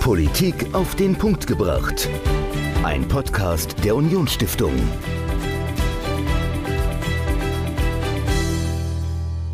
Politik auf den Punkt gebracht. Ein Podcast der Unionsstiftung.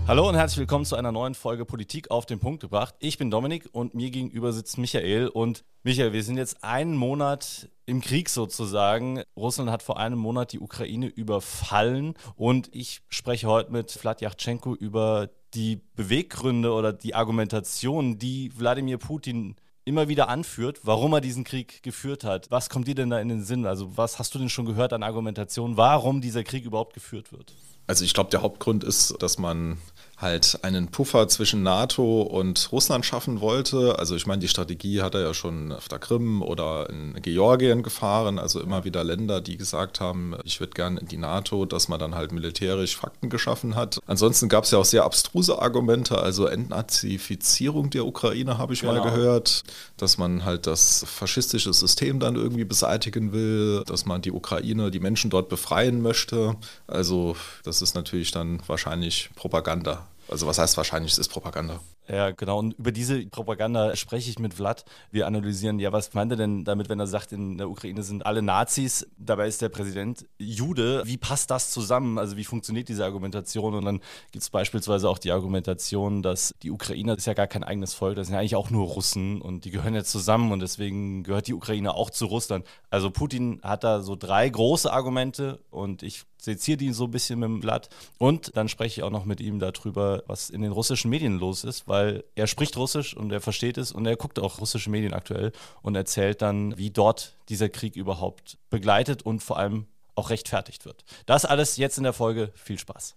Hallo und herzlich willkommen zu einer neuen Folge Politik auf den Punkt gebracht. Ich bin Dominik und mir gegenüber sitzt Michael. Und Michael, wir sind jetzt einen Monat im Krieg sozusagen. Russland hat vor einem Monat die Ukraine überfallen und ich spreche heute mit Vlad Yachtschenko über die Beweggründe oder die Argumentation, die Wladimir Putin immer wieder anführt, warum er diesen Krieg geführt hat. Was kommt dir denn da in den Sinn? Also was hast du denn schon gehört an Argumentation, warum dieser Krieg überhaupt geführt wird? Also ich glaube, der Hauptgrund ist, dass man halt einen Puffer zwischen NATO und Russland schaffen wollte. Also ich meine, die Strategie hat er ja schon auf der Krim oder in Georgien gefahren. Also immer wieder Länder, die gesagt haben, ich würde gerne in die NATO, dass man dann halt militärisch Fakten geschaffen hat. Ansonsten gab es ja auch sehr abstruse Argumente, also Entnazifizierung der Ukraine habe ich genau. mal gehört, dass man halt das faschistische System dann irgendwie beseitigen will, dass man die Ukraine, die Menschen dort befreien möchte. Also das ist natürlich dann wahrscheinlich Propaganda. Also was heißt wahrscheinlich, es ist Propaganda. Ja, genau. Und über diese Propaganda spreche ich mit Vlad. Wir analysieren, ja, was meint er denn damit, wenn er sagt, in der Ukraine sind alle Nazis, dabei ist der Präsident Jude. Wie passt das zusammen? Also wie funktioniert diese Argumentation? Und dann gibt es beispielsweise auch die Argumentation, dass die Ukrainer ist ja gar kein eigenes Volk, das sind ja eigentlich auch nur Russen und die gehören ja zusammen und deswegen gehört die Ukraine auch zu Russland. Also Putin hat da so drei große Argumente und ich seziere die so ein bisschen mit dem Blatt. Und dann spreche ich auch noch mit ihm darüber, was in den russischen Medien los ist, weil er spricht Russisch und er versteht es und er guckt auch russische Medien aktuell und erzählt dann, wie dort dieser Krieg überhaupt begleitet und vor allem auch rechtfertigt wird. Das alles jetzt in der Folge. Viel Spaß.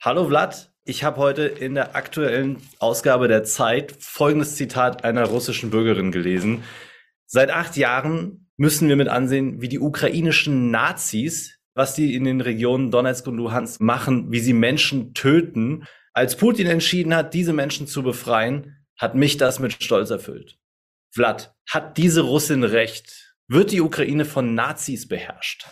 Hallo Vlad, ich habe heute in der aktuellen Ausgabe der Zeit folgendes Zitat einer russischen Bürgerin gelesen. Seit acht Jahren müssen wir mit ansehen, wie die ukrainischen Nazis was die in den Regionen Donetsk und Luhansk machen, wie sie Menschen töten. Als Putin entschieden hat, diese Menschen zu befreien, hat mich das mit Stolz erfüllt. Vlad, hat diese Russin recht? Wird die Ukraine von Nazis beherrscht?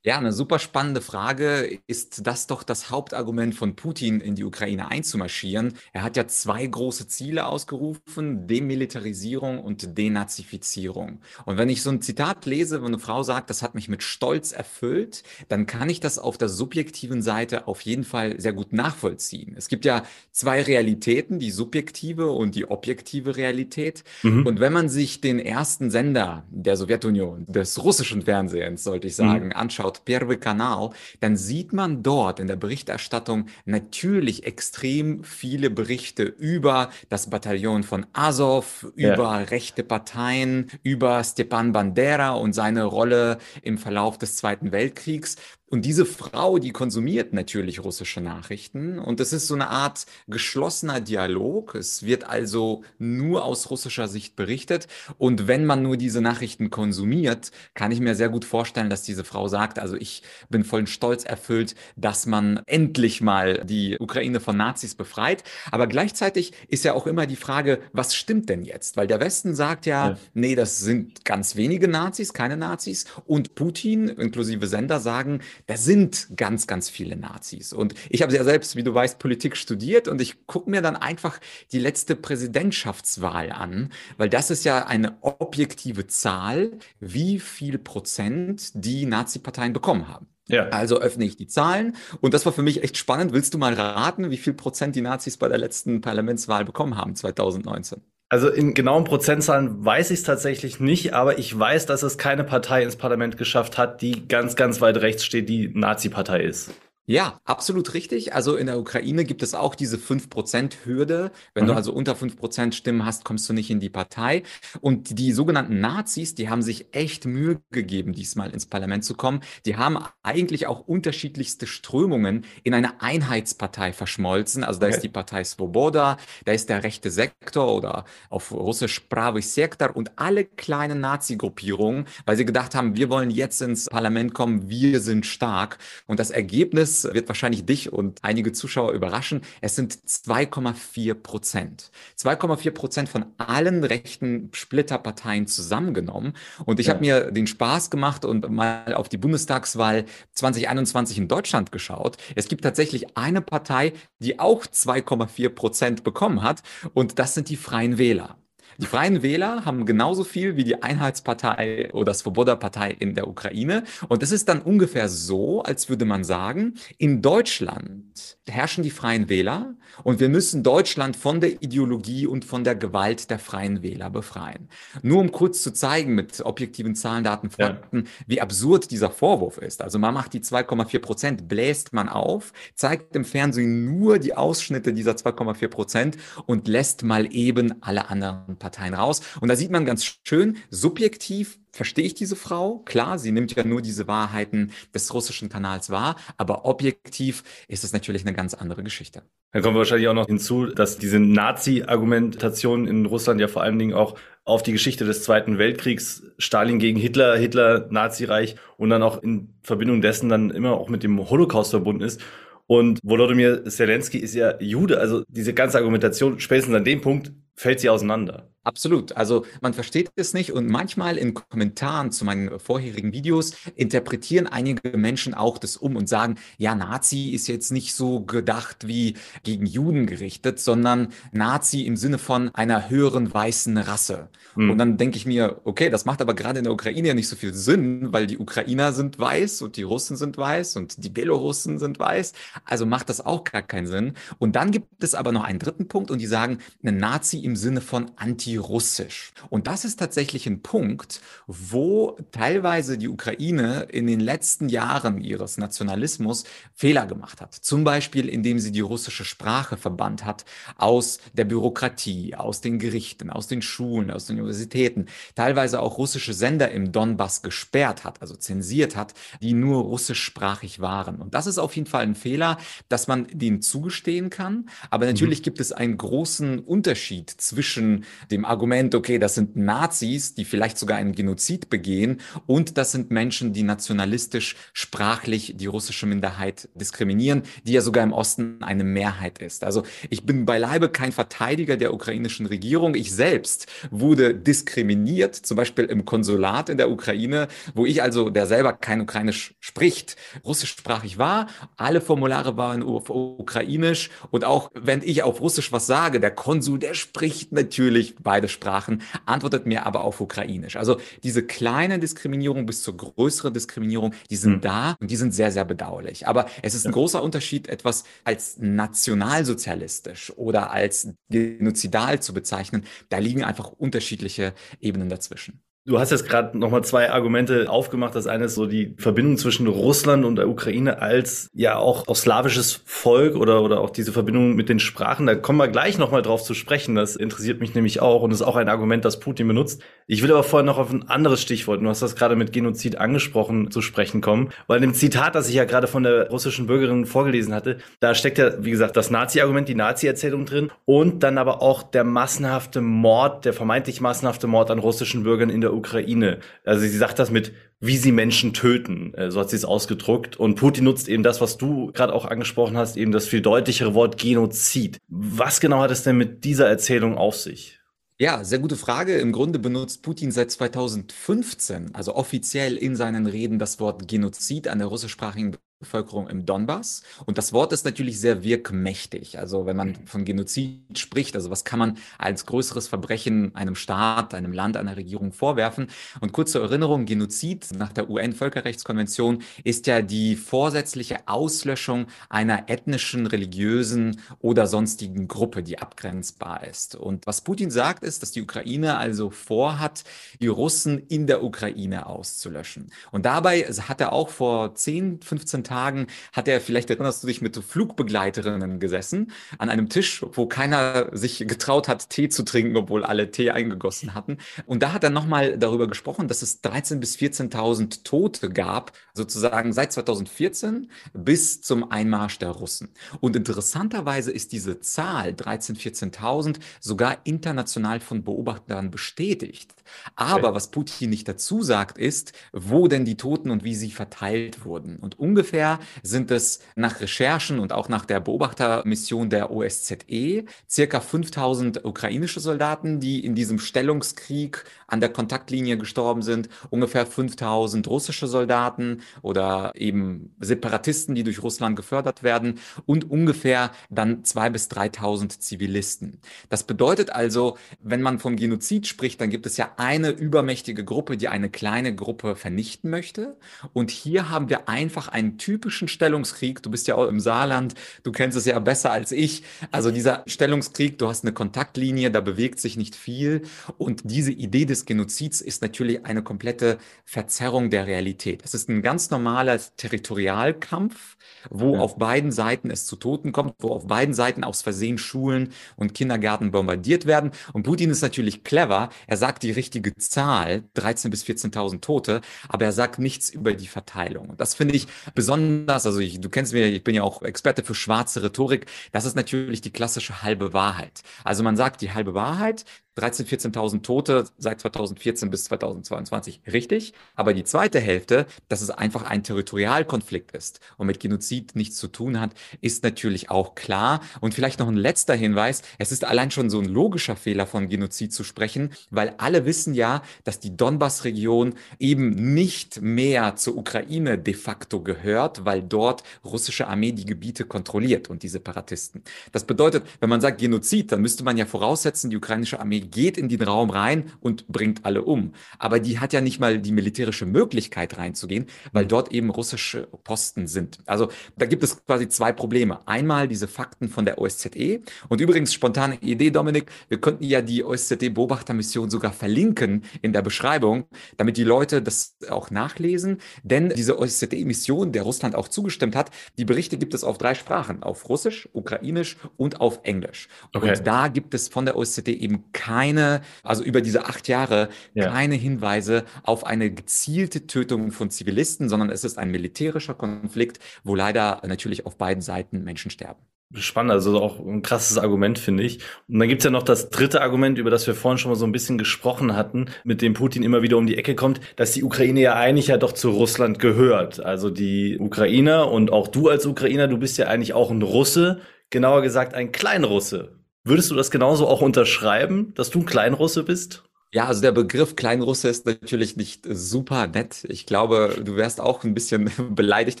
Ja, eine super spannende Frage. Ist das doch das Hauptargument von Putin, in die Ukraine einzumarschieren? Er hat ja zwei große Ziele ausgerufen, Demilitarisierung und Denazifizierung. Und wenn ich so ein Zitat lese, wo eine Frau sagt, das hat mich mit Stolz erfüllt, dann kann ich das auf der subjektiven Seite auf jeden Fall sehr gut nachvollziehen. Es gibt ja zwei Realitäten, die subjektive und die objektive Realität. Mhm. Und wenn man sich den ersten Sender der Sowjetunion, des russischen Fernsehens, sollte ich sagen, mhm. anschaut, anschaut, Первый Kanal, dann sieht man dort in der Berichterstattung natürlich extrem viele Berichte über das Bataillon von Azov, ja. über rechte Parteien, über Stepan Bandera und seine Rolle im Verlauf des Zweiten Weltkriegs. Und diese Frau, die konsumiert natürlich russische Nachrichten und es ist so eine Art geschlossener Dialog. Es wird also nur aus russischer Sicht berichtet. Und wenn man nur diese Nachrichten konsumiert, kann ich mir sehr gut vorstellen, dass diese Frau sagt, also ich bin voll Stolz erfüllt, dass man endlich mal die Ukraine von Nazis befreit. Aber gleichzeitig ist ja auch immer die Frage, was stimmt denn jetzt? Weil der Westen sagt ja, ja. nee, das sind ganz wenige Nazis, keine Nazis. Und Putin, inklusive Sender, sagen, da sind ganz, ganz viele Nazis. Und ich habe ja selbst, wie du weißt, Politik studiert und ich gucke mir dann einfach die letzte Präsidentschaftswahl an, weil das ist ja eine objektive Zahl, wie viel Prozent die Nazi-Parteien bekommen haben. Ja. Also öffne ich die Zahlen. Und das war für mich echt spannend. Willst du mal raten, wie viel Prozent die Nazis bei der letzten Parlamentswahl bekommen haben 2019? Also in genauen Prozentzahlen weiß ich es tatsächlich nicht, aber ich weiß, dass es keine Partei ins Parlament geschafft hat, die ganz, ganz weit rechts steht, die Nazi-Partei ist. Ja, absolut richtig. Also in der Ukraine gibt es auch diese 5%-Hürde. Wenn mhm. du also unter 5% Stimmen hast, kommst du nicht in die Partei. Und die sogenannten Nazis, die haben sich echt Mühe gegeben, diesmal ins Parlament zu kommen. Die haben eigentlich auch unterschiedlichste Strömungen in eine Einheitspartei verschmolzen. Also da okay. ist die Partei Svoboda, da ist der rechte Sektor oder auf Russisch Pravый Sektor und alle kleinen Nazi-Gruppierungen, weil sie gedacht haben, wir wollen jetzt ins Parlament kommen, wir sind stark. Und das Ergebnis wird wahrscheinlich dich und einige Zuschauer überraschen. Es sind 2,4 Prozent. 2,4 Prozent von allen rechten Splitterparteien zusammengenommen. Und ich ja. habe mir den Spaß gemacht und mal auf die Bundestagswahl 2021 in Deutschland geschaut. Es gibt tatsächlich eine Partei, die auch 2,4 Prozent bekommen hat. Und das sind die Freien Wähler. Die Freien Wähler haben genauso viel wie die Einheitspartei oder Svoboda-Partei in der Ukraine. Und es ist dann ungefähr so, als würde man sagen, in Deutschland herrschen die Freien Wähler und wir müssen Deutschland von der Ideologie und von der Gewalt der Freien Wähler befreien. Nur um kurz zu zeigen mit objektiven Zahlen, Daten, Fakten, ja. wie absurd dieser Vorwurf ist. Also man macht die 2,4 Prozent, bläst man auf, zeigt im Fernsehen nur die Ausschnitte dieser 2,4 Prozent und lässt mal eben alle anderen Parteien raus. Und da sieht man ganz schön, subjektiv verstehe ich diese Frau. Klar, sie nimmt ja nur diese Wahrheiten des russischen Kanals wahr, aber objektiv ist es natürlich eine ganz andere Geschichte. Dann kommen wir wahrscheinlich auch noch hinzu, dass diese Nazi-Argumentation in Russland ja vor allen Dingen auch auf die Geschichte des Zweiten Weltkriegs, Stalin gegen Hitler, Hitler, Nazireich und dann auch in Verbindung dessen dann immer auch mit dem Holocaust verbunden ist. Und Volodymyr Zelensky ist ja Jude, also diese ganze Argumentation spätestens an dem Punkt fällt sie auseinander. Absolut. Also man versteht es nicht und manchmal in Kommentaren zu meinen vorherigen Videos interpretieren einige Menschen auch das um und sagen, ja, Nazi ist jetzt nicht so gedacht wie gegen Juden gerichtet, sondern Nazi im Sinne von einer höheren weißen Rasse. Mhm. Und dann denke ich mir, okay, das macht aber gerade in der Ukraine ja nicht so viel Sinn, weil die Ukrainer sind weiß und die Russen sind weiß und die Belorussen sind weiß. Also macht das auch gar keinen Sinn. Und dann gibt es aber noch einen dritten Punkt und die sagen, eine Nazi im Sinne von Anti antirussisch. Und das ist tatsächlich ein Punkt, wo teilweise die Ukraine in den letzten Jahren ihres Nationalismus Fehler gemacht hat. Zum Beispiel, indem sie die russische Sprache verbannt hat aus der Bürokratie, aus den Gerichten, aus den Schulen, aus den Universitäten, teilweise auch russische Sender im Donbass gesperrt hat, also zensiert hat, die nur russischsprachig waren. Und das ist auf jeden Fall ein Fehler, dass man den zugestehen kann. Aber natürlich mhm. gibt es einen großen Unterschied zwischen dem dem Argument, okay, das sind Nazis, die vielleicht sogar einen Genozid begehen und das sind Menschen, die nationalistisch, sprachlich die russische Minderheit diskriminieren, die ja sogar im Osten eine Mehrheit ist. Also ich bin beileibe kein Verteidiger der ukrainischen Regierung. Ich selbst wurde diskriminiert, zum Beispiel im Konsulat in der Ukraine, wo ich also, der selber kein Ukrainisch spricht, russischsprachig war. Alle Formulare waren auf Ukrainisch und auch wenn ich auf Russisch was sage, der Konsul, der spricht natürlich beide Sprachen, antwortet mir aber auf Ukrainisch. Also diese kleine Diskriminierung bis zur größeren Diskriminierung, die sind mhm. da und die sind sehr, sehr bedauerlich. Aber es ist ein großer Unterschied, etwas als nationalsozialistisch oder als genozidal zu bezeichnen. Da liegen einfach unterschiedliche Ebenen dazwischen. Du hast jetzt gerade nochmal zwei Argumente aufgemacht. Das eine ist so die Verbindung zwischen Russland und der Ukraine als ja auch, auch slawisches Volk oder, oder auch diese Verbindung mit den Sprachen. Da kommen wir gleich nochmal drauf zu sprechen. Das interessiert mich nämlich auch und ist auch ein Argument, das Putin benutzt. Ich will aber vorher noch auf ein anderes Stichwort, du hast das gerade mit Genozid angesprochen, zu sprechen kommen. Weil in dem Zitat, das ich ja gerade von der russischen Bürgerin vorgelesen hatte, da steckt ja, wie gesagt, das Nazi-Argument, die Nazi-Erzählung drin und dann aber auch der massenhafte Mord, der vermeintlich massenhafte Mord an russischen Bürgern in der der Ukraine. Also sie sagt das mit, wie sie Menschen töten, äh, so hat sie es ausgedruckt. Und Putin nutzt eben das, was du gerade auch angesprochen hast, eben das viel deutlichere Wort Genozid. Was genau hat es denn mit dieser Erzählung auf sich? Ja, sehr gute Frage. Im Grunde benutzt Putin seit 2015, also offiziell in seinen Reden, das Wort Genozid an der russischsprachigen Bevölkerung im Donbass. Und das Wort ist natürlich sehr wirkmächtig. Also wenn man mhm. von Genozid spricht, also was kann man als größeres Verbrechen einem Staat, einem Land, einer Regierung vorwerfen? Und kurz zur Erinnerung, Genozid nach der UN-Völkerrechtskonvention ist ja die vorsätzliche Auslöschung einer ethnischen, religiösen oder sonstigen Gruppe, die abgrenzbar ist. Und was Putin sagt, ist, dass die Ukraine also vorhat, die Russen in der Ukraine auszulöschen. Und dabei hat er auch vor 10, 15 Tagen hat er, vielleicht erinnerst du dich, mit Flugbegleiterinnen gesessen, an einem Tisch, wo keiner sich getraut hat, Tee zu trinken, obwohl alle Tee eingegossen hatten. Und da hat er nochmal darüber gesprochen, dass es 13.000 bis 14.000 Tote gab, sozusagen seit 2014 bis zum Einmarsch der Russen. Und interessanterweise ist diese Zahl 13.000, 14.000 sogar international von Beobachtern bestätigt. Aber okay. was Putin nicht dazu sagt, ist, wo denn die Toten und wie sie verteilt wurden. Und ungefähr ungefähr sind es nach Recherchen und auch nach der Beobachtermission der OSZE circa 5000 ukrainische Soldaten, die in diesem Stellungskrieg an der Kontaktlinie gestorben sind, ungefähr 5000 russische Soldaten oder eben Separatisten, die durch Russland gefördert werden und ungefähr dann 2.000 bis 3.000 Zivilisten. Das bedeutet also, wenn man vom Genozid spricht, dann gibt es ja eine übermächtige Gruppe, die eine kleine Gruppe vernichten möchte. Und hier haben wir einfach einen typischen Stellungskrieg. Du bist ja auch im Saarland, du kennst es ja besser als ich. Also dieser Stellungskrieg, du hast eine Kontaktlinie, da bewegt sich nicht viel. Und diese Idee des Genozids ist natürlich eine komplette Verzerrung der Realität. Es ist ein ganz normaler Territorialkampf, wo ja. auf beiden Seiten es zu Toten kommt, wo auf beiden Seiten aus Versehen Schulen und Kindergärten bombardiert werden. Und Putin ist natürlich clever. Er sagt die richtige Zahl, 13.000 bis 14.000 Tote, aber er sagt nichts über die Verteilung. Und das finde ich besonders, also ich, du kennst mich, ich bin ja auch Experte für schwarze Rhetorik. Das ist natürlich die klassische halbe Wahrheit. Also man sagt die halbe Wahrheit, 13.000, 14.000 Tote seit 2014 bis 2022 richtig. Aber die zweite Hälfte, dass es einfach ein Territorialkonflikt ist und mit Genozid nichts zu tun hat, ist natürlich auch klar. Und vielleicht noch ein letzter Hinweis. Es ist allein schon so ein logischer Fehler von Genozid zu sprechen, weil alle wissen ja, dass die Donbass-Region eben nicht mehr zur Ukraine de facto gehört, weil dort russische Armee die Gebiete kontrolliert und die Separatisten. Das bedeutet, wenn man sagt Genozid, dann müsste man ja voraussetzen, die ukrainische Armee geht in den Raum rein und bringt alle um. Aber die hat ja nicht mal die militärische Möglichkeit reinzugehen, weil dort eben russische Posten sind. Also da gibt es quasi zwei Probleme. Einmal diese Fakten von der OSZE und übrigens spontane Idee, Dominik, wir könnten ja die OSZE-Beobachtermission sogar verlinken in der Beschreibung, damit die Leute das auch nachlesen. Denn diese OSZE-Mission, der Russland auch zugestimmt hat, die Berichte gibt es auf drei Sprachen, auf Russisch, Ukrainisch und auf Englisch. Okay. Und da gibt es von der OSZE eben keine keine, also über diese acht Jahre, ja. keine Hinweise auf eine gezielte Tötung von Zivilisten, sondern es ist ein militärischer Konflikt, wo leider natürlich auf beiden Seiten Menschen sterben. Spannend, also auch ein krasses Argument, finde ich. Und dann gibt's ja noch das dritte Argument, über das wir vorhin schon mal so ein bisschen gesprochen hatten, mit dem Putin immer wieder um die Ecke kommt, dass die Ukraine ja eigentlich ja doch zu Russland gehört. Also die Ukrainer und auch du als Ukrainer, du bist ja eigentlich auch ein Russe, genauer gesagt ein Kleinrusse. Würdest du das genauso auch unterschreiben, dass du ein Kleinrusse bist? Ja, also der Begriff Kleinrusse ist natürlich nicht super nett. Ich glaube, du wärst auch ein bisschen beleidigt,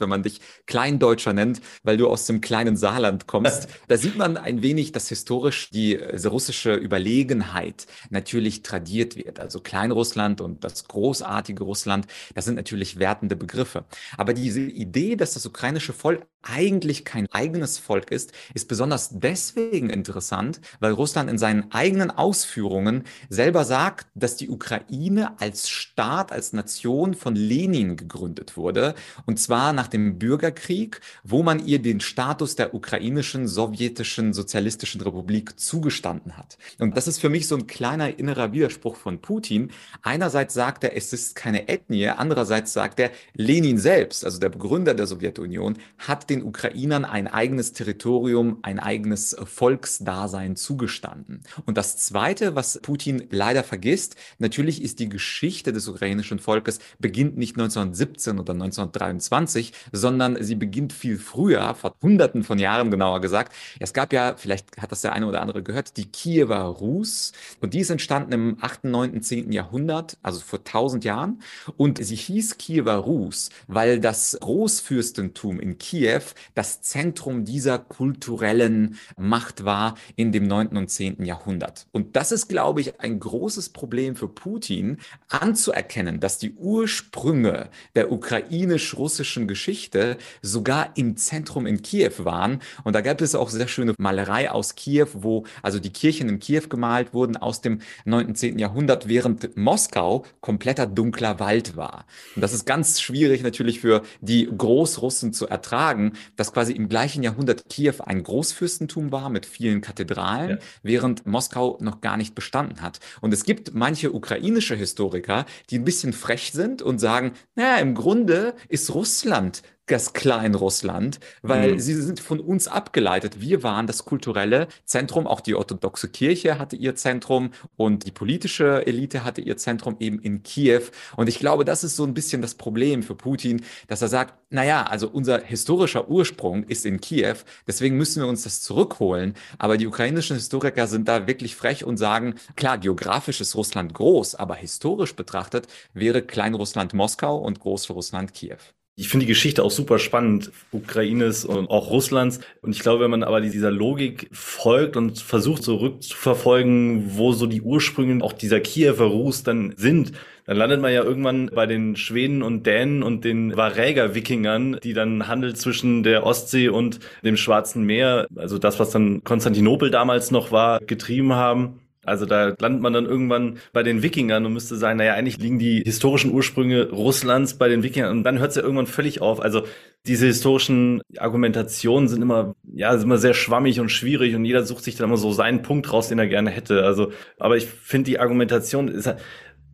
wenn man dich Kleindeutscher nennt, weil du aus dem kleinen Saarland kommst. Da sieht man ein wenig, dass historisch die russische Überlegenheit natürlich tradiert wird. Also Kleinrussland und das großartige Russland, das sind natürlich wertende Begriffe. Aber diese Idee, dass das ukrainische Volk eigentlich kein eigenes Volk ist, ist besonders deswegen interessant, weil Russland in seinen eigenen Ausführungen selber sagt, dass die Ukraine als Staat, als Nation von Lenin gegründet wurde, und zwar nach dem Bürgerkrieg, wo man ihr den Status der ukrainischen sowjetischen sozialistischen Republik zugestanden hat. Und das ist für mich so ein kleiner innerer Widerspruch von Putin. Einerseits sagt er, es ist keine Ethnie, andererseits sagt er, Lenin selbst, also der Begründer der Sowjetunion, hat den Ukrainern ein eigenes Territorium, ein eigenes Volksdasein zugestanden. Und das Zweite, was Putin leider vergisst, natürlich ist die Geschichte des ukrainischen Volkes beginnt nicht 1917 oder 1923, sondern sie beginnt viel früher, vor Hunderten von Jahren genauer gesagt. Es gab ja, vielleicht hat das der eine oder andere gehört, die Kiewer Rus und die ist entstanden im 8., 9., 10. Jahrhundert, also vor 1000 Jahren und sie hieß Kiewer Rus, weil das Großfürstentum in Kiew das Zentrum dieser kulturellen Macht war in dem 9. und 10. Jahrhundert. Und das ist, glaube ich, ein großes Problem für Putin, anzuerkennen, dass die Ursprünge der ukrainisch-russischen Geschichte sogar im Zentrum in Kiew waren. Und da gab es auch sehr schöne Malerei aus Kiew, wo also die Kirchen in Kiew gemalt wurden aus dem 9. und 10. Jahrhundert, während Moskau kompletter dunkler Wald war. Und das ist ganz schwierig natürlich für die Großrussen zu ertragen, dass quasi im gleichen Jahrhundert Kiew ein Großfürstentum war mit vielen Kathedralen, ja. während Moskau noch gar nicht bestanden hat. Und es gibt manche ukrainische Historiker, die ein bisschen frech sind und sagen, naja, im Grunde ist Russland das Kleinrussland, weil mhm. sie sind von uns abgeleitet. Wir waren das kulturelle Zentrum, auch die orthodoxe Kirche hatte ihr Zentrum und die politische Elite hatte ihr Zentrum eben in Kiew. Und ich glaube, das ist so ein bisschen das Problem für Putin, dass er sagt, naja, also unser historischer Ursprung ist in Kiew, deswegen müssen wir uns das zurückholen. Aber die ukrainischen Historiker sind da wirklich frech und sagen, klar, geografisch ist Russland groß, aber historisch betrachtet wäre Kleinrussland Moskau und Großrussland Kiew. Ich finde die Geschichte auch super spannend, Ukraines und auch Russlands. Und ich glaube, wenn man aber dieser Logik folgt und versucht zurückzuverfolgen, wo so die Ursprünge auch dieser Kiewer Rus dann sind, dann landet man ja irgendwann bei den Schweden und Dänen und den Varäger-Wikingern, die dann Handel zwischen der Ostsee und dem Schwarzen Meer, also das, was dann Konstantinopel damals noch war, getrieben haben. Also da landet man dann irgendwann bei den Wikingern und müsste sagen, naja, eigentlich liegen die historischen Ursprünge Russlands bei den Wikingern und dann hört es ja irgendwann völlig auf. Also diese historischen Argumentationen sind immer, ja, sind immer sehr schwammig und schwierig und jeder sucht sich dann immer so seinen Punkt raus, den er gerne hätte. Also, aber ich finde die Argumentation ist halt,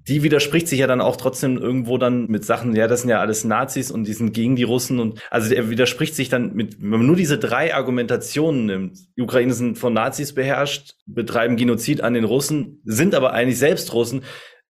die widerspricht sich ja dann auch trotzdem irgendwo dann mit Sachen, ja, das sind ja alles Nazis und die sind gegen die Russen und also er widerspricht sich dann mit, wenn man nur diese drei Argumentationen nimmt, die Ukraine sind von Nazis beherrscht, betreiben Genozid an den Russen, sind aber eigentlich selbst Russen,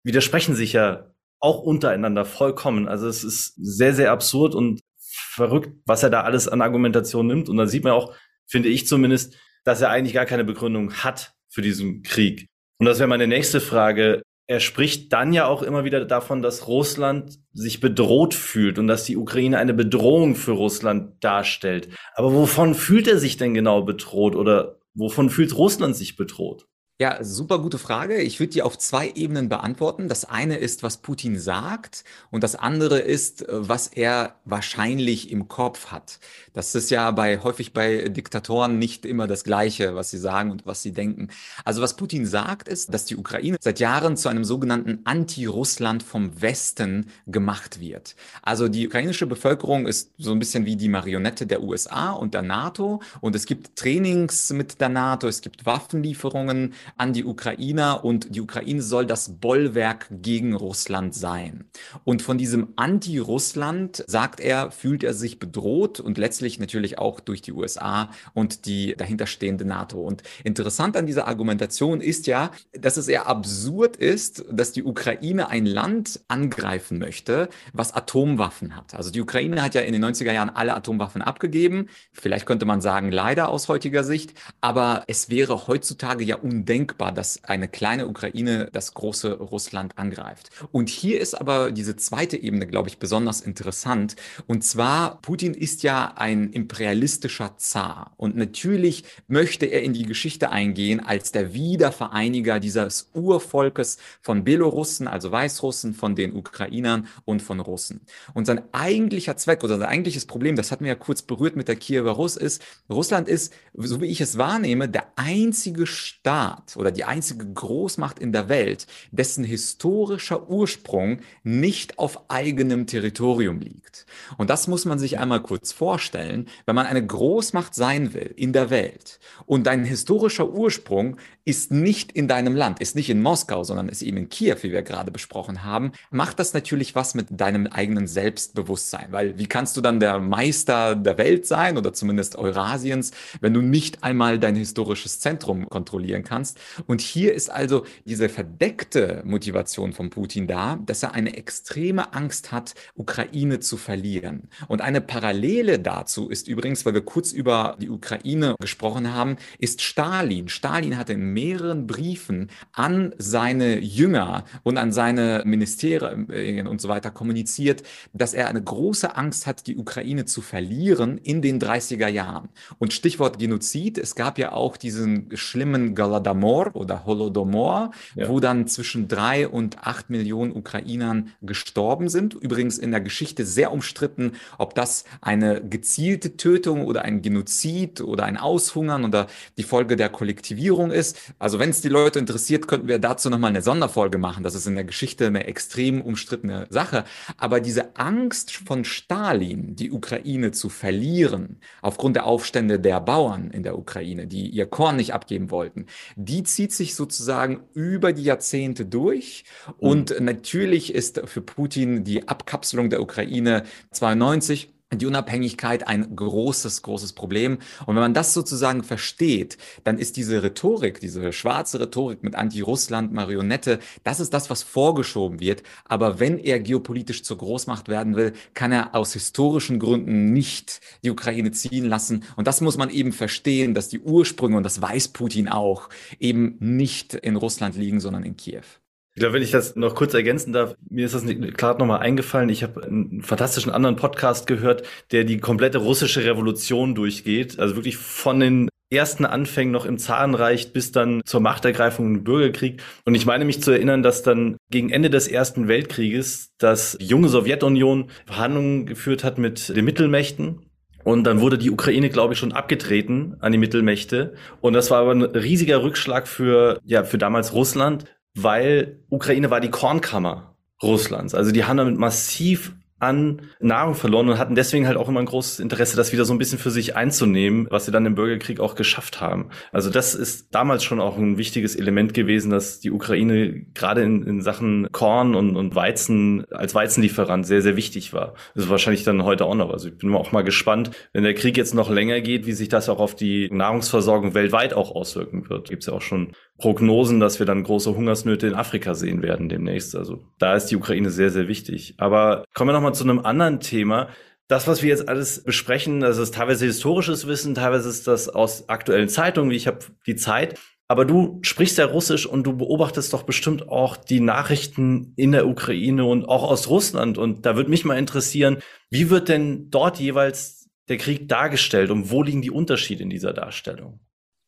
widersprechen sich ja auch untereinander vollkommen. Also es ist sehr, sehr absurd und verrückt, was er da alles an Argumentation nimmt. Und dann sieht man auch, finde ich zumindest, dass er eigentlich gar keine Begründung hat für diesen Krieg. Und das wäre meine nächste Frage er spricht dann ja auch immer wieder davon, dass Russland sich bedroht fühlt und dass die Ukraine eine Bedrohung für Russland darstellt. Aber wovon fühlt er sich denn genau bedroht oder wovon fühlt Russland sich bedroht? Ja, super gute Frage. Ich würde die auf zwei Ebenen beantworten. Das eine ist, was Putin sagt und das andere ist, was er wahrscheinlich im Kopf hat. Das ist ja bei, häufig bei Diktatoren nicht immer das Gleiche, was sie sagen und was sie denken. Also was Putin sagt, ist, dass die Ukraine seit Jahren zu einem sogenannten Anti-Russland vom Westen gemacht wird. Also die ukrainische Bevölkerung ist so ein bisschen wie die Marionette der USA und der NATO und es gibt Trainings mit der NATO, es gibt Waffenlieferungen, an die Ukrainer und die Ukraine soll das Bollwerk gegen Russland sein. Und von diesem Anti-Russland, sagt er, fühlt er sich bedroht und letztlich natürlich auch durch die USA und die dahinterstehende NATO. Und interessant an dieser Argumentation ist ja, dass es eher absurd ist, dass die Ukraine ein Land angreifen möchte, was Atomwaffen hat. Also die Ukraine hat ja in den 90er Jahren alle Atomwaffen abgegeben. Vielleicht könnte man sagen, leider aus heutiger Sicht. Aber es wäre heutzutage ja undenkbar, denkbar, dass eine kleine Ukraine das große Russland angreift. Und hier ist aber diese zweite Ebene, glaube ich, besonders interessant. Und zwar, Putin ist ja ein imperialistischer Zar. Und natürlich möchte er in die Geschichte eingehen als der Wiedervereiniger dieses Urvolkes von Belorussen, also Weißrussen, von den Ukrainern und von Russen. Und sein eigentlicher Zweck oder sein eigentliches Problem, das hatten wir ja kurz berührt mit der Kiewer Russ, ist, Russland ist, so wie ich es wahrnehme, der einzige Staat, oder die einzige Großmacht in der Welt, dessen historischer Ursprung nicht auf eigenem Territorium liegt. Und das muss man sich einmal kurz vorstellen, wenn man eine Großmacht sein will in der Welt und dein historischer Ursprung ist nicht in deinem Land, ist nicht in Moskau, sondern ist eben in Kiew, wie wir gerade besprochen haben, macht das natürlich was mit deinem eigenen Selbstbewusstsein. Weil wie kannst du dann der Meister der Welt sein oder zumindest Eurasiens, wenn du nicht einmal dein historisches Zentrum kontrollieren kannst? Und hier ist also diese verdeckte Motivation von Putin da, dass er eine extreme Angst hat, Ukraine zu verlieren. Und eine Parallele dazu ist übrigens, weil wir kurz über die Ukraine gesprochen haben, ist Stalin. Stalin hatte in mehreren Briefen an seine Jünger und an seine Ministerien und so weiter kommuniziert, dass er eine große Angst hat, die Ukraine zu verlieren in den 30er Jahren. Und Stichwort Genozid, es gab ja auch diesen schlimmen Galadomor oder Holodomor, ja. wo dann zwischen drei und acht Millionen Ukrainern gestorben sind. Übrigens in der Geschichte sehr umstritten, ob das eine gezielte Tötung oder ein Genozid oder ein Aushungern oder die Folge der Kollektivierung ist. Also wenn es die Leute interessiert, könnten wir dazu nochmal eine Sonderfolge machen. Das ist in der Geschichte eine extrem umstrittene Sache. Aber diese Angst von Stalin, die Ukraine zu verlieren, aufgrund der Aufstände der Bauern in der Ukraine, die ihr Korn nicht abgeben wollten, die zieht sich sozusagen über die Jahrzehnte durch. Und mhm. natürlich ist für Putin die Abkapselung der Ukraine 92 die Unabhängigkeit ein großes, großes Problem. Und wenn man das sozusagen versteht, dann ist diese Rhetorik, diese schwarze Rhetorik mit Anti-Russland, Marionette, das ist das, was vorgeschoben wird. Aber wenn er geopolitisch zur Großmacht werden will, kann er aus historischen Gründen nicht die Ukraine ziehen lassen. Und das muss man eben verstehen, dass die Ursprünge, und das weiß Putin auch, eben nicht in Russland liegen, sondern in Kiew. Ich glaube, wenn ich das noch kurz ergänzen darf, mir ist das gerade nochmal eingefallen. Ich habe einen fantastischen anderen Podcast gehört, der die komplette russische Revolution durchgeht. Also wirklich von den ersten Anfängen noch im Zarenreich bis dann zur Machtergreifung im Bürgerkrieg. Und ich meine mich zu erinnern, dass dann gegen Ende des Ersten Weltkrieges das junge Sowjetunion Verhandlungen geführt hat mit den Mittelmächten. Und dann wurde die Ukraine, glaube ich, schon abgetreten an die Mittelmächte. Und das war aber ein riesiger Rückschlag für, ja, für damals Russland, weil Ukraine war die Kornkammer Russlands. Also die haben damit massiv an Nahrung verloren und hatten deswegen halt auch immer ein großes Interesse, das wieder so ein bisschen für sich einzunehmen, was sie dann im Bürgerkrieg auch geschafft haben. Also das ist damals schon auch ein wichtiges Element gewesen, dass die Ukraine gerade in, in Sachen Korn und, und Weizen als Weizenlieferant sehr, sehr wichtig war. Das ist wahrscheinlich dann heute auch noch. Also ich bin auch mal gespannt, wenn der Krieg jetzt noch länger geht, wie sich das auch auf die Nahrungsversorgung weltweit auch auswirken wird. Gibt es ja auch schon Prognosen, dass wir dann große Hungersnöte in Afrika sehen werden demnächst. Also da ist die Ukraine sehr, sehr wichtig. Aber kommen wir nochmal zu einem anderen Thema. Das, was wir jetzt alles besprechen, das ist teilweise historisches Wissen, teilweise ist das aus aktuellen Zeitungen, wie ich habe die Zeit. Aber du sprichst ja Russisch und du beobachtest doch bestimmt auch die Nachrichten in der Ukraine und auch aus Russland. Und da würde mich mal interessieren, wie wird denn dort jeweils der Krieg dargestellt und wo liegen die Unterschiede in dieser Darstellung?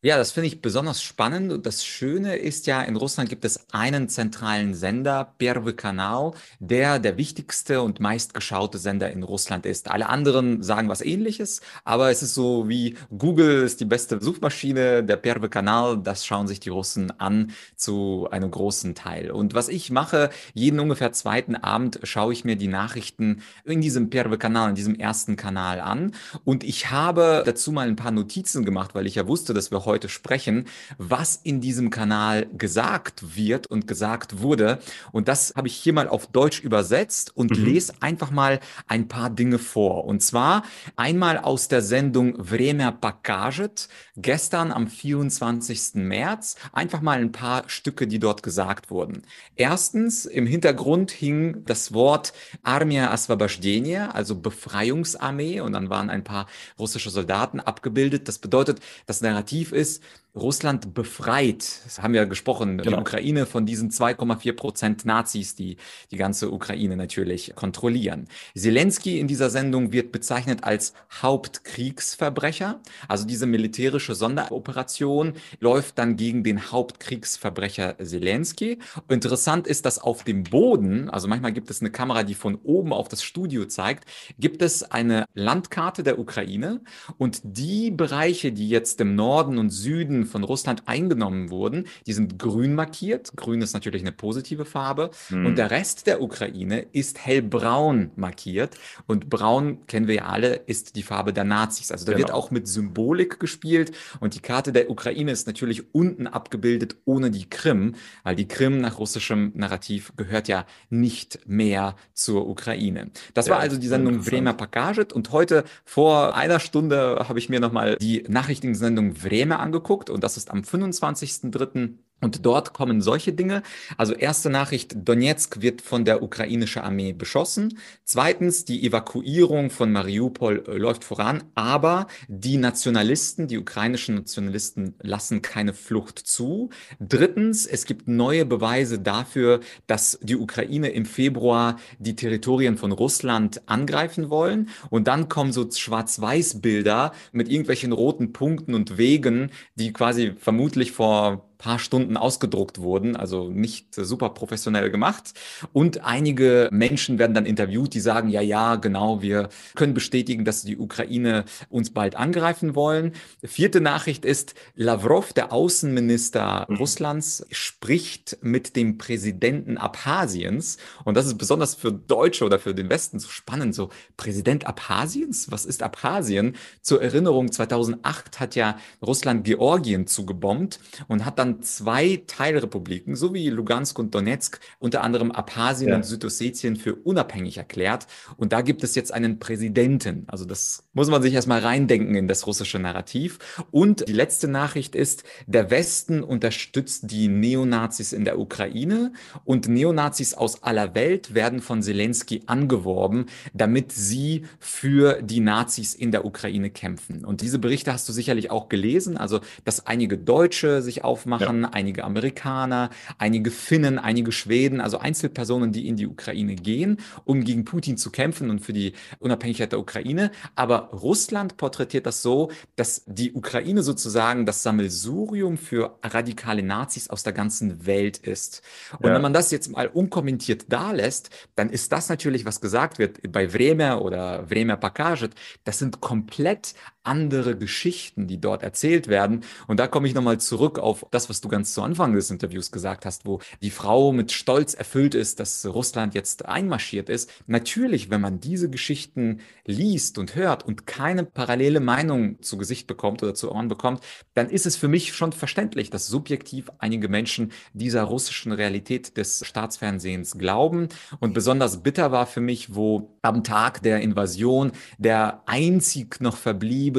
Ja, das finde ich besonders spannend. Und das Schöne ist ja, in Russland gibt es einen zentralen Sender, Первый Kanal, der der wichtigste und meistgeschaute Sender in Russland ist. Alle anderen sagen was ähnliches, aber es ist so wie Google ist die beste Suchmaschine, der Первый Kanal, das schauen sich die Russen an zu einem großen Teil. Und was ich mache, jeden ungefähr zweiten Abend schaue ich mir die Nachrichten in diesem Первый Kanal, in diesem ersten Kanal an. Und ich habe dazu mal ein paar Notizen gemacht, weil ich ja wusste, dass wir heute heute sprechen, was in diesem Kanal gesagt wird und gesagt wurde. Und das habe ich hier mal auf Deutsch übersetzt und mhm. lese einfach mal ein paar Dinge vor. Und zwar einmal aus der Sendung Vremer Pakajet gestern am 24. März. Einfach mal ein paar Stücke, die dort gesagt wurden. Erstens, im Hintergrund hing das Wort Armia Asvabashdenia, also Befreiungsarmee. Und dann waren ein paar russische Soldaten abgebildet. Das bedeutet, das Narrativ ist, ist, Russland befreit, das haben wir gesprochen, genau. die Ukraine von diesen 2,4 Prozent Nazis, die die ganze Ukraine natürlich kontrollieren. Zelensky in dieser Sendung wird bezeichnet als Hauptkriegsverbrecher. Also diese militärische Sonderoperation läuft dann gegen den Hauptkriegsverbrecher Zelensky. Interessant ist, dass auf dem Boden, also manchmal gibt es eine Kamera, die von oben auf das Studio zeigt, gibt es eine Landkarte der Ukraine und die Bereiche, die jetzt im Norden und Süden von Russland eingenommen wurden, die sind grün markiert. Grün ist natürlich eine positive Farbe. Hm. Und der Rest der Ukraine ist hellbraun markiert. Und braun, kennen wir ja alle, ist die Farbe der Nazis. Also da genau. wird auch mit Symbolik gespielt. Und die Karte der Ukraine ist natürlich unten abgebildet ohne die Krim, weil die Krim nach russischem Narrativ gehört ja nicht mehr zur Ukraine. Das ja, war also die Sendung Vremya Pakajet. Und heute vor einer Stunde habe ich mir nochmal die Nachrichtensendung Vremya angeguckt und das ist am 25.03. Und dort kommen solche Dinge. Also erste Nachricht, Donetsk wird von der ukrainischen Armee beschossen. Zweitens, die Evakuierung von Mariupol äh, läuft voran, aber die Nationalisten, die ukrainischen Nationalisten lassen keine Flucht zu. Drittens, es gibt neue Beweise dafür, dass die Ukraine im Februar die Territorien von Russland angreifen wollen. Und dann kommen so Schwarz-Weiß-Bilder mit irgendwelchen roten Punkten und Wegen, die quasi vermutlich vor paar Stunden ausgedruckt wurden, also nicht super professionell gemacht. Und einige Menschen werden dann interviewt, die sagen, ja, ja, genau, wir können bestätigen, dass die Ukraine uns bald angreifen wollen. Vierte Nachricht ist, Lavrov, der Außenminister mhm. Russlands, spricht mit dem Präsidenten Abhasiens. Und das ist besonders für Deutsche oder für den Westen so spannend. So, Präsident Abhasiens? Was ist Abhasien? Zur Erinnerung, 2008 hat ja Russland Georgien zugebombt und hat dann zwei Teilrepubliken, so wie Lugansk und Donetsk, unter anderem Abhasien ja. und Südossetien für unabhängig erklärt. Und da gibt es jetzt einen Präsidenten. Also das muss man sich erstmal reindenken in das russische Narrativ. Und die letzte Nachricht ist, der Westen unterstützt die Neonazis in der Ukraine und Neonazis aus aller Welt werden von Zelensky angeworben, damit sie für die Nazis in der Ukraine kämpfen. Und diese Berichte hast du sicherlich auch gelesen, also dass einige Deutsche sich aufmachen, ja. einige Amerikaner, einige Finnen, einige Schweden, also Einzelpersonen, die in die Ukraine gehen, um gegen Putin zu kämpfen und für die Unabhängigkeit der Ukraine. Aber Russland porträtiert das so, dass die Ukraine sozusagen das Sammelsurium für radikale Nazis aus der ganzen Welt ist. Und ja. wenn man das jetzt mal unkommentiert da lässt, dann ist das natürlich, was gesagt wird bei Vremya oder Vremya Pakajet, das sind komplett andere Geschichten, die dort erzählt werden. Und da komme ich nochmal zurück auf das, was du ganz zu Anfang des Interviews gesagt hast, wo die Frau mit Stolz erfüllt ist, dass Russland jetzt einmarschiert ist. Natürlich, wenn man diese Geschichten liest und hört und keine parallele Meinung zu Gesicht bekommt oder zu Ohren bekommt, dann ist es für mich schon verständlich, dass subjektiv einige Menschen dieser russischen Realität des Staatsfernsehens glauben. Und besonders bitter war für mich, wo am Tag der Invasion der einzig noch verbliebene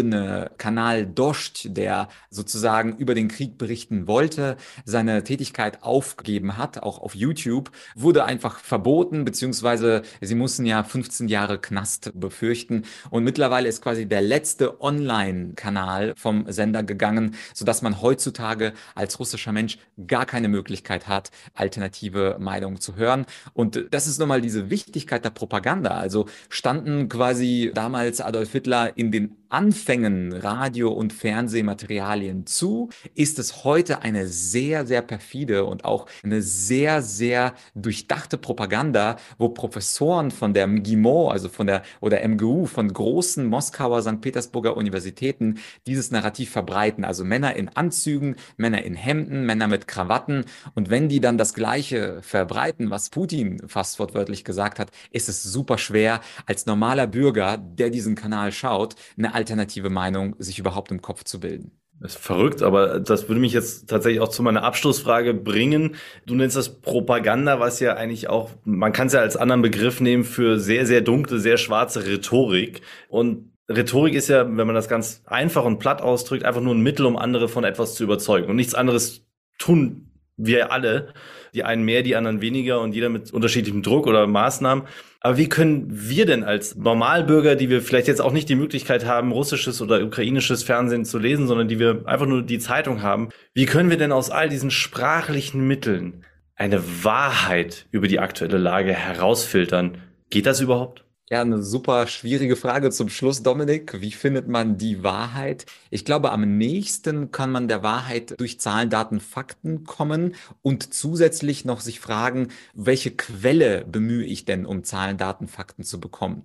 Kanal Dost, der sozusagen über den Krieg berichten wollte, seine Tätigkeit aufgegeben hat, auch auf YouTube, wurde einfach verboten, beziehungsweise sie mussten ja 15 Jahre Knast befürchten. Und mittlerweile ist quasi der letzte Online-Kanal vom Sender gegangen, sodass man heutzutage als russischer Mensch gar keine Möglichkeit hat, alternative Meinungen zu hören. Und das ist nochmal diese Wichtigkeit der Propaganda. Also standen quasi damals Adolf Hitler in den Anfängen Radio- und Fernsehmaterialien zu, ist es heute eine sehr, sehr perfide und auch eine sehr, sehr durchdachte Propaganda, wo Professoren von der MGIMO, also von der oder MGU, von großen Moskauer, St. Petersburger Universitäten dieses Narrativ verbreiten. Also Männer in Anzügen, Männer in Hemden, Männer mit Krawatten. Und wenn die dann das Gleiche verbreiten, was Putin fast wortwörtlich gesagt hat, ist es super schwer, als normaler Bürger, der diesen Kanal schaut, eine alternative Meinung sich überhaupt im Kopf zu bilden. Das ist verrückt, aber das würde mich jetzt tatsächlich auch zu meiner Abschlussfrage bringen. Du nennst das Propaganda, was ja eigentlich auch, man kann es ja als anderen Begriff nehmen für sehr, sehr dunkle, sehr schwarze Rhetorik. Und Rhetorik ist ja, wenn man das ganz einfach und platt ausdrückt, einfach nur ein Mittel, um andere von etwas zu überzeugen. Und nichts anderes tun wir alle. Die einen mehr, die anderen weniger und jeder mit unterschiedlichem Druck oder Maßnahmen. Aber wie können wir denn als Normalbürger, die wir vielleicht jetzt auch nicht die Möglichkeit haben, russisches oder ukrainisches Fernsehen zu lesen, sondern die wir einfach nur die Zeitung haben, wie können wir denn aus all diesen sprachlichen Mitteln eine Wahrheit über die aktuelle Lage herausfiltern? Geht das überhaupt? Ja, eine super schwierige Frage zum Schluss, Dominik. Wie findet man die Wahrheit? Ich glaube, am nächsten kann man der Wahrheit durch Zahlen, Daten, Fakten kommen und zusätzlich noch sich fragen, welche Quelle bemühe ich denn, um Zahlen, Daten, Fakten zu bekommen?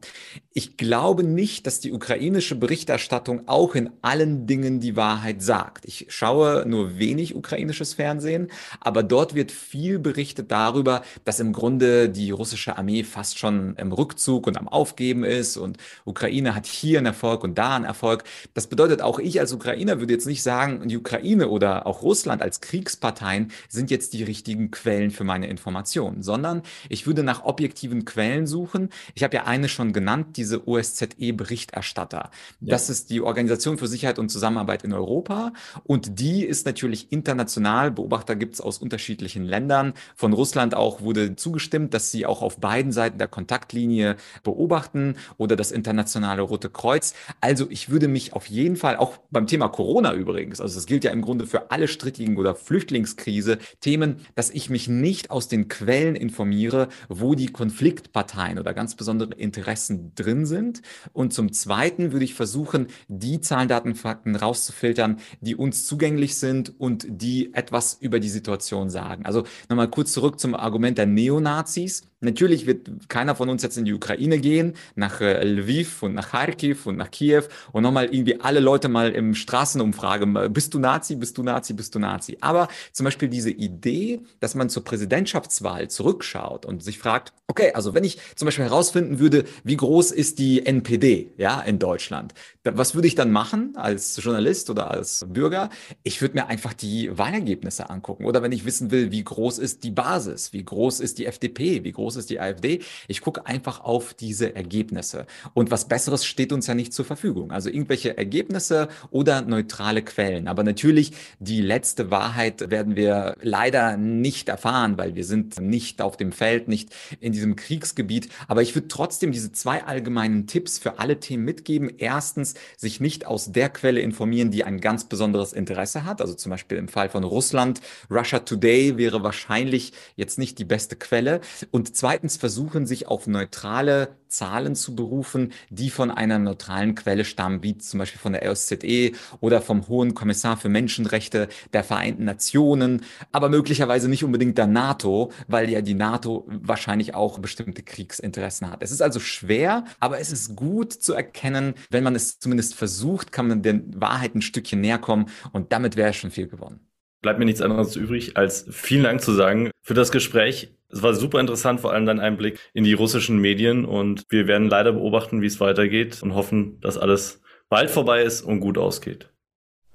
Ich glaube nicht, dass die ukrainische Berichterstattung auch in allen Dingen die Wahrheit sagt. Ich schaue nur wenig ukrainisches Fernsehen, aber dort wird viel berichtet darüber, dass im Grunde die russische Armee fast schon im Rückzug und am Aufgeben ist und Ukraine hat hier einen Erfolg und da einen Erfolg. Das bedeutet, auch ich als Ukrainer würde jetzt nicht sagen, die Ukraine oder auch Russland als Kriegsparteien sind jetzt die richtigen Quellen für meine Informationen, sondern ich würde nach objektiven Quellen suchen. Ich habe ja eine schon genannt, diese OSZE-Berichterstatter. Ja. Das ist die Organisation für Sicherheit und Zusammenarbeit in Europa und die ist natürlich international. Beobachter gibt es aus unterschiedlichen Ländern. Von Russland auch wurde zugestimmt, dass sie auch auf beiden Seiten der Kontaktlinie beobachten beobachten oder das Internationale Rote Kreuz. Also ich würde mich auf jeden Fall, auch beim Thema Corona übrigens, also das gilt ja im Grunde für alle strittigen oder Flüchtlingskrise, Themen, dass ich mich nicht aus den Quellen informiere, wo die Konfliktparteien oder ganz besondere Interessen drin sind. Und zum Zweiten würde ich versuchen, die Zahlen, Daten, Fakten rauszufiltern, die uns zugänglich sind und die etwas über die Situation sagen. Also nochmal kurz zurück zum Argument der Neonazis Natürlich wird keiner von uns jetzt in die Ukraine gehen, nach äh, Lviv und nach Kharkiv und nach Kiew und nochmal irgendwie alle Leute mal im Straßenumfrage, bist du Nazi, bist du Nazi, bist du Nazi. Aber zum Beispiel diese Idee, dass man zur Präsidentschaftswahl zurückschaut und sich fragt, okay, also wenn ich zum Beispiel herausfinden würde, wie groß ist die NPD, ja, in Deutschland, was würde ich dann machen als Journalist oder als Bürger? Ich würde mir einfach die Wahlergebnisse angucken. Oder wenn ich wissen will, wie groß ist die Basis, wie groß ist die FDP, wie groß groß ist die AfD. Ich gucke einfach auf diese Ergebnisse. Und was Besseres steht uns ja nicht zur Verfügung. Also irgendwelche Ergebnisse oder neutrale Quellen. Aber natürlich, die letzte Wahrheit werden wir leider nicht erfahren, weil wir sind nicht auf dem Feld, nicht in diesem Kriegsgebiet. Aber ich würde trotzdem diese zwei allgemeinen Tipps für alle Themen mitgeben. Erstens, sich nicht aus der Quelle informieren, die ein ganz besonderes Interesse hat. Also zum Beispiel im Fall von Russland, Russia Today wäre wahrscheinlich jetzt nicht die beste Quelle. Und zweitens versuchen, sich auf neutrale Zahlen zu berufen, die von einer neutralen Quelle stammen, wie zum Beispiel von der OSZE oder vom Hohen Kommissar für Menschenrechte der Vereinten Nationen, aber möglicherweise nicht unbedingt der NATO, weil ja die NATO wahrscheinlich auch bestimmte Kriegsinteressen hat. Es ist also schwer, aber es ist gut zu erkennen, wenn man es zumindest versucht, kann man der Wahrheit ein Stückchen näher kommen und damit wäre schon viel gewonnen bleibt mir nichts anderes übrig, als vielen Dank zu sagen für das Gespräch. Es war super interessant, vor allem dein Einblick in die russischen Medien und wir werden leider beobachten, wie es weitergeht und hoffen, dass alles bald vorbei ist und gut ausgeht.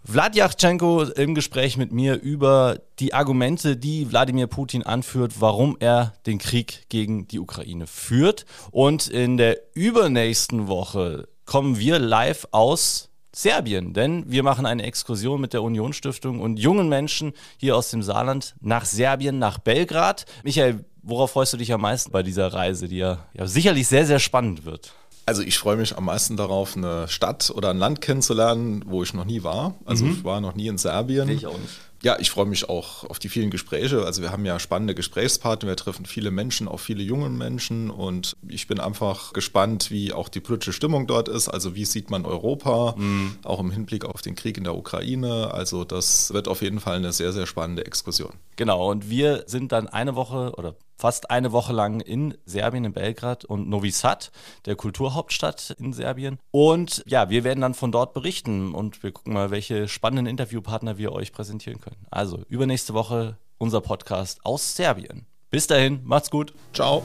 Wladjachchenko im Gespräch mit mir über die Argumente, die Wladimir Putin anführt, warum er den Krieg gegen die Ukraine führt. Und in der übernächsten Woche kommen wir live aus Serbien, denn wir machen eine Exkursion mit der Union Stiftung und jungen Menschen hier aus dem Saarland nach Serbien, nach Belgrad. Michael, worauf freust du dich am meisten bei dieser Reise, die ja, ja sicherlich sehr, sehr spannend wird? Also ich freue mich am meisten darauf, eine Stadt oder ein Land kennenzulernen, wo ich noch nie war. Also mhm. ich war noch nie in Serbien. Ich auch nicht. Ja, ich freue mich auch auf die vielen Gespräche. Also wir haben ja spannende Gesprächspartner, wir treffen viele Menschen, auch viele junge Menschen und ich bin einfach gespannt, wie auch die politische Stimmung dort ist. Also wie sieht man Europa, mhm. auch im Hinblick auf den Krieg in der Ukraine. Also das wird auf jeden Fall eine sehr, sehr spannende Exkursion. Genau, und wir sind dann eine Woche oder fast eine Woche lang in Serbien, in Belgrad und Novi Sad, der Kulturhauptstadt in Serbien. Und ja, wir werden dann von dort berichten und wir gucken mal, welche spannenden Interviewpartner wir euch präsentieren können. Also übernächste Woche unser Podcast aus Serbien. Bis dahin, macht's gut. Ciao.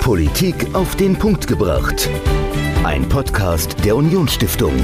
Politik auf den Punkt gebracht. Ein Podcast der Unionsstiftung.